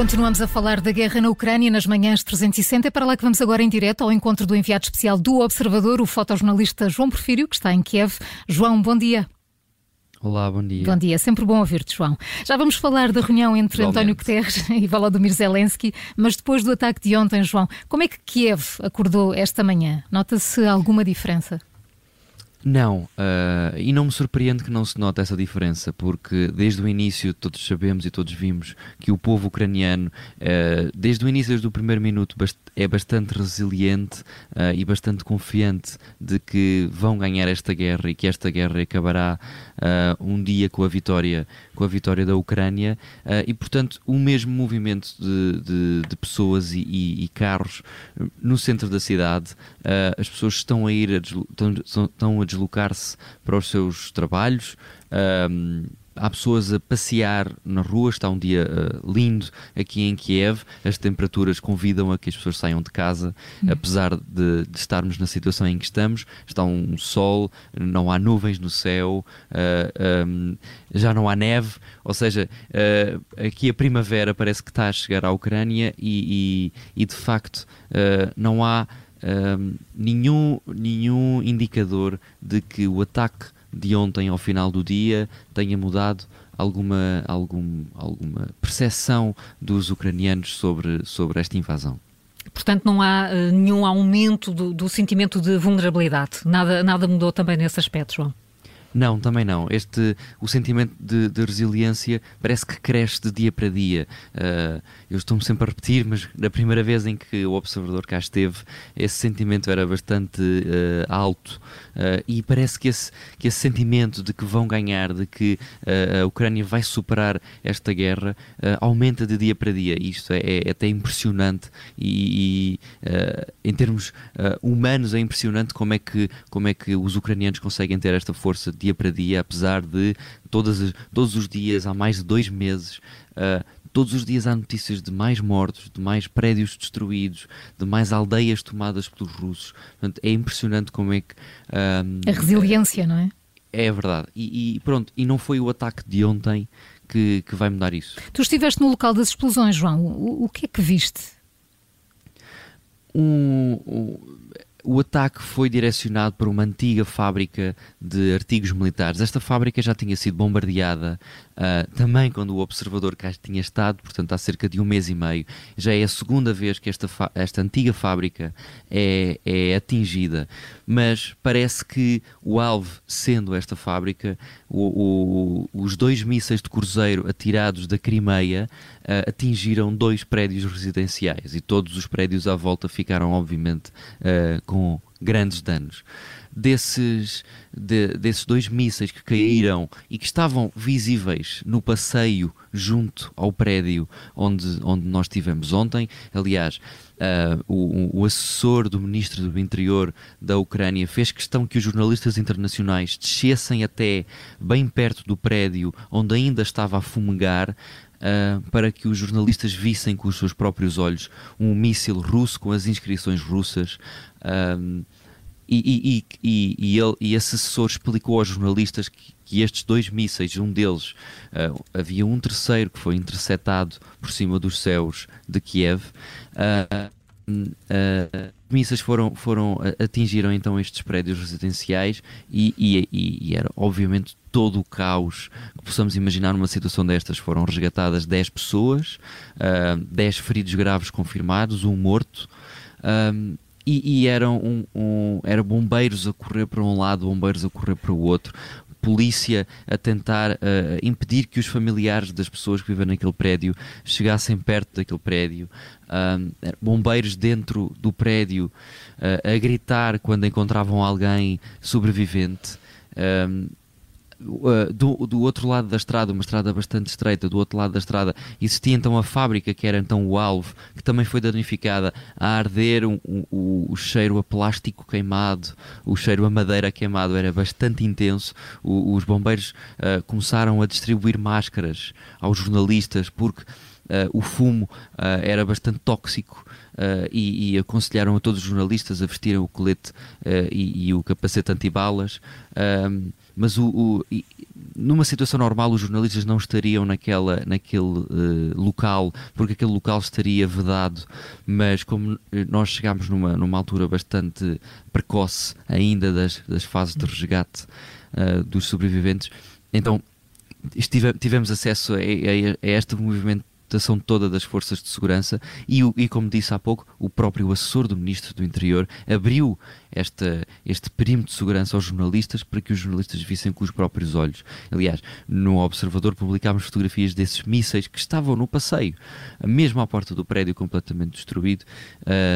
Continuamos a falar da guerra na Ucrânia nas manhãs 360. É para lá que vamos agora em direto ao encontro do enviado especial do Observador, o fotojornalista João Porfírio, que está em Kiev. João, bom dia. Olá, bom dia. Bom dia, sempre bom ouvir-te, João. Já vamos falar da reunião entre Igualmente. António Guterres e Volodymyr Zelensky, mas depois do ataque de ontem, João, como é que Kiev acordou esta manhã? Nota-se alguma diferença? Não, uh, e não me surpreende que não se note essa diferença, porque desde o início todos sabemos e todos vimos que o povo ucraniano, uh, desde o início, desde o primeiro minuto, é bastante resiliente uh, e bastante confiante de que vão ganhar esta guerra e que esta guerra acabará um dia com a vitória, com a vitória da Ucrânia e, portanto, o mesmo movimento de, de, de pessoas e, e, e, carros no centro da cidade, as pessoas estão a ir, a, estão, estão a deslocar-se para os seus trabalhos. Um, há pessoas a passear na rua, está um dia uh, lindo aqui em Kiev, as temperaturas convidam a que as pessoas saiam de casa, uhum. apesar de, de, estarmos na situação em que estamos, está um sol, não há nuvens no céu, uh, um, já não há neve, ou seja, uh, aqui a primavera parece que está a chegar à Ucrânia e, e, e de facto não há um, nenhum, nenhum indicador de que o ataque de ontem ao final do dia tenha mudado alguma, algum, alguma percepção dos ucranianos sobre, sobre esta invasão. Portanto, não há uh, nenhum aumento do, do, sentimento de vulnerabilidade. Nada, nada mudou também nesse aspecto, João. Não, também não. Este, o sentimento de, de resiliência parece que cresce de dia para dia. Uh, eu estou-me sempre a repetir, mas na primeira vez em que o observador cá esteve, esse sentimento era bastante uh, alto uh, e parece que esse, que esse sentimento de que vão ganhar, de que a Ucrânia vai superar esta guerra, aumenta de dia para dia. Isto é, é até impressionante e, e em termos humanos é impressionante como é, que, como é que os ucranianos conseguem ter esta força dia para dia, apesar de todas, todos os dias, há mais de dois meses, uh, todos os dias há notícias de mais mortos, de mais prédios destruídos, de mais aldeias tomadas pelos russos. Portanto, é impressionante como é que. Uh, a resiliência, não é? É verdade. E, e, pronto, e não foi o ataque de ontem que, que vai mudar isso. Tu estiveste no local das explosões, João. O, o que é que viste? Um, um, o ataque foi direcionado para uma antiga fábrica de artigos militares. Esta fábrica já tinha sido bombardeada uh, também quando o observador cá tinha estado, portanto há cerca de um mês e meio. Já é a segunda vez que esta, esta antiga fábrica é, é atingida, mas parece que o alvo, sendo esta fábrica, o, o, os dois mísseis de cruzeiro atirados da Crimeia uh, atingiram dois prédios residenciais e todos os prédios à volta ficaram, obviamente, uh, com grandes danos desses, de, desses dois mísseis que caíram e que estavam visíveis no passeio junto ao prédio onde, onde nós estivemos ontem. Aliás, uh, o, o, assessor do ministro do Interior da Ucrânia fez questão que os jornalistas internacionais descessem até bem perto do prédio onde ainda estava a fumegar. Uh, para que os jornalistas vissem com os seus próprios olhos um míssil russo com as inscrições russas. Uh, e, e, e, e, ele, e esse assessor explicou aos jornalistas que, que estes dois mísseis, um deles, uh, havia um terceiro que foi interceptado por cima dos céus de Kiev. Uh, uh, mísseis foram, foram atingiram então estes prédios residenciais e, e, e, era obviamente todo o caos que possamos imaginar numa situação destas. Foram resgatadas 10 pessoas, uh, 10 feridos graves confirmados, um morto. E, e eram um, um, era bombeiros a correr para um lado, bombeiros a correr para o outro, polícia a tentar uh, impedir que os familiares das pessoas que vivem naquele prédio chegassem perto daquele prédio, bombeiros dentro do prédio uh, a gritar quando encontravam alguém sobrevivente. Uh, do, do outro lado da estrada, uma estrada bastante estreita, do outro lado da estrada, existia então a fábrica que era então o alvo, que também foi danificada a arder, um, o, o, cheiro a plástico queimado, o cheiro a madeira queimado era bastante intenso. O, os bombeiros uh, começaram a distribuir máscaras aos jornalistas porque o fumo era bastante tóxico. Uh, e, e, aconselharam a todos os jornalistas a vestirem o colete e, e, o capacete antibalas. Uh, mas o, o numa situação normal os jornalistas não estariam naquela, naquele uh, local, porque aquele local estaria vedado, mas como nós chegámos numa, numa altura bastante precoce ainda das, das fases de resgate uh, dos sobreviventes, então tivemos acesso a, a, a este movimento atuação toda das forças de segurança e, e, como disse há pouco, o próprio assessor do Ministro do Interior abriu esta, este perímetro de segurança aos jornalistas para que os jornalistas vissem com os próprios olhos. Aliás, no Observador publicámos fotografias desses mísseis que estavam no passeio, mesmo à porta do prédio completamente destruído.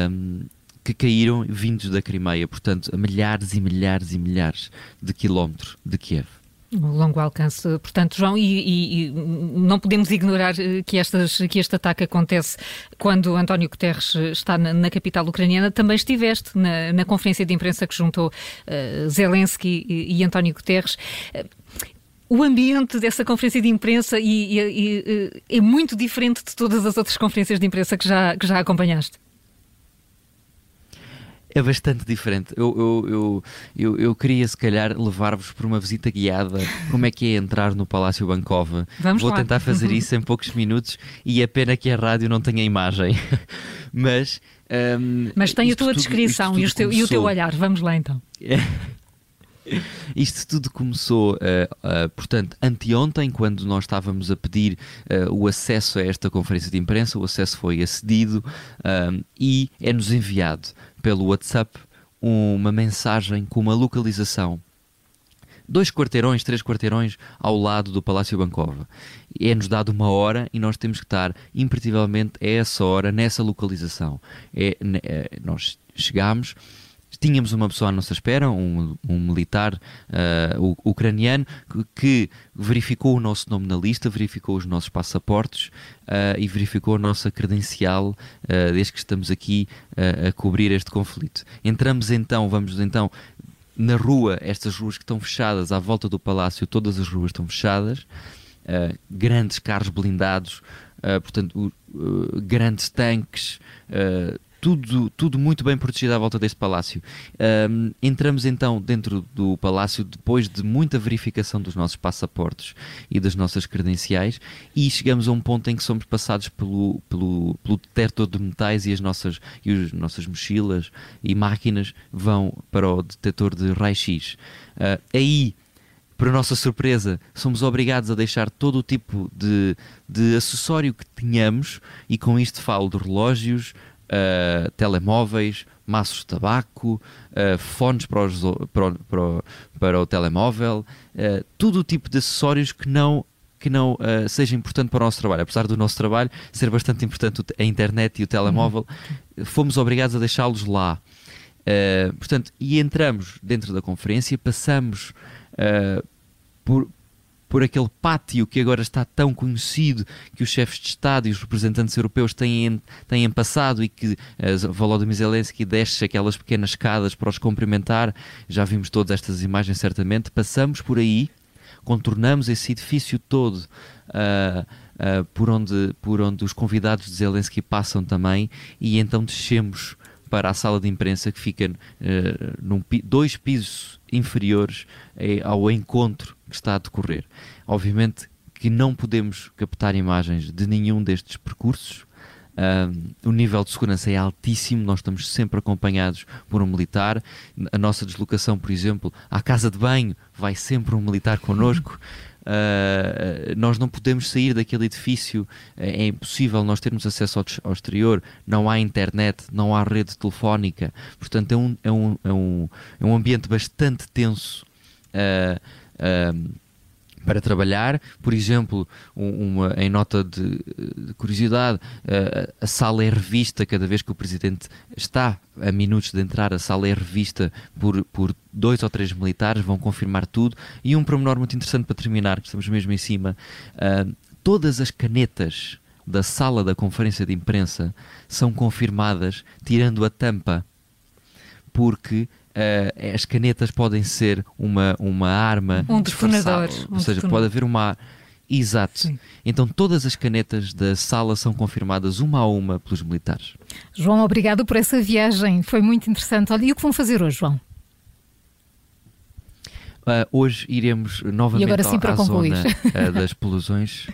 Um, que caíram vindos da Crimeia, portanto, a milhares e milhares e milhares de quilómetros de Kiev. Longo alcance, portanto, João, e, e, e, não podemos ignorar eh, que, estas, que este ataque acontece quando António Guterres está na, na capital ucraniana. Também estiveste na, na, conferência de imprensa que juntou uh, Zelensky e, e António Guterres. Uh, o ambiente dessa conferência de imprensa e, é muito diferente de todas as outras conferências de imprensa que já, que já acompanhaste é bastante diferente. Eu, eu, eu, eu, queria, se calhar, levar-vos por uma visita guiada. Como é que é entrar no Palácio Bancova? Vamos Vou tentar fazer isso em poucos minutos e é pena que a rádio não tenha imagem. Mas. Um, Mas tem a tua descrição e, o teu, e o teu olhar. Vamos lá então. Isto tudo começou, uh, uh, portanto, anteontem, quando nós estávamos a pedir uh, o acesso a esta conferência de imprensa, o acesso foi acedido e é-nos enviado pelo WhatsApp uma mensagem com uma localização dois quarteirões, três quarteirões ao lado do Palácio Bancova. É-nos dado uma hora e nós temos que estar imperativamente a essa hora, nessa localização. É, é, nós chegamos, tínhamos uma pessoa à nossa espera, um, um militar uh, ucraniano, que, verificou o nosso nome na lista, verificou os nossos passaportes uh, e verificou a nossa credencial uh, desde que estamos aqui a cobrir este conflito. Entramos então, vamos então na rua, estas ruas que estão fechadas à volta do palácio, todas as ruas estão fechadas, grandes carros blindados, portanto, grandes tanques tudo, tudo muito bem protegido à volta deste palácio. Um, entramos então dentro do palácio depois de muita verificação dos nossos passaportes e das nossas credenciais e chegamos a um ponto em que somos passados pelo, pelo, pelo detector de metais e as nossas, e as nossas mochilas e máquinas vão para o detector de raio-x. Uh, aí para nossa surpresa, somos obrigados a deixar todo o tipo de, de acessório que tínhamos, e com isto falo de relógios, uh, telemóveis, maços de tabaco, uh, fones para, os, para, para, para, o telemóvel, uh, todo o tipo de acessórios que não que não uh, seja importante para o nosso trabalho. Apesar do nosso trabalho ser bastante importante a internet e o telemóvel, uhum. fomos obrigados a deixá-los lá. Uh, portanto, e entramos dentro da conferência, passamos uh, por, por aquele pátio que agora está tão conhecido que os chefes de Estado e os representantes europeus têm, têm passado e que uh, Volodymyr Zelensky desce aquelas pequenas escadas para os cumprimentar. Já vimos todas estas imagens, certamente. Passamos por aí, contornamos esse edifício todo. Uh, uh, por, onde, por onde os convidados de Zelensky passam também, e então descemos para a sala de imprensa que fica uh, num, dois pisos inferiores eh, ao encontro que está a decorrer. Obviamente que não podemos captar imagens de nenhum destes percursos. o nível de segurança é altíssimo, nós estamos sempre acompanhados por um militar. A nossa deslocação, por exemplo, à casa de banho, vai sempre um militar connosco. Uh, nós não podemos sair daquele edifício, é, é impossível nós termos acesso ao, ao, exterior, não há internet, não há rede telefónica, portanto é um, é um, é um, é um ambiente bastante tenso. Uh, uh, para trabalhar. Por exemplo, uma, em nota de, de curiosidade, a, a sala é revista cada vez que o Presidente está a minutos de entrar, a sala é revista por, por dois ou três militares, vão confirmar tudo. E um promenor muito interessante para terminar, que estamos mesmo em cima, uh, todas as canetas da sala da conferência de imprensa são confirmadas tirando a tampa, porque uh, as canetas podem ser uma, uma arma um detonador. Ou seja, pode haver uma Exato. Sim. Então todas as canetas da sala são confirmadas uma a uma pelos militares. João, obrigado por essa viagem. Foi muito interessante. Olha, e o que vão fazer hoje, João? Uh, hoje iremos novamente agora, sim, para à concluir. zona uh, das explosões.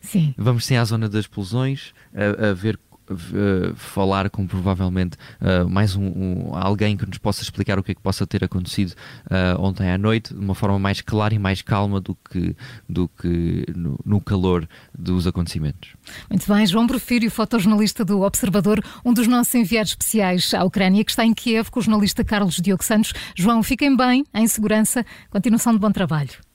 Sim. Vamos sim à zona das explosões, a, a ver Uh, falar com provavelmente uh, mais um, um, alguém que nos possa explicar o que é que possa ter acontecido uh, ontem à noite de uma forma mais clara e mais calma do que, do que no, no calor dos acontecimentos. Muito bem, João Porfírio, fotojornalista do Observador, um dos nossos enviados especiais à Ucrânia, que está em Kiev com o jornalista Carlos Diogo Santos. João, fiquem bem, em segurança, continuação de bom trabalho.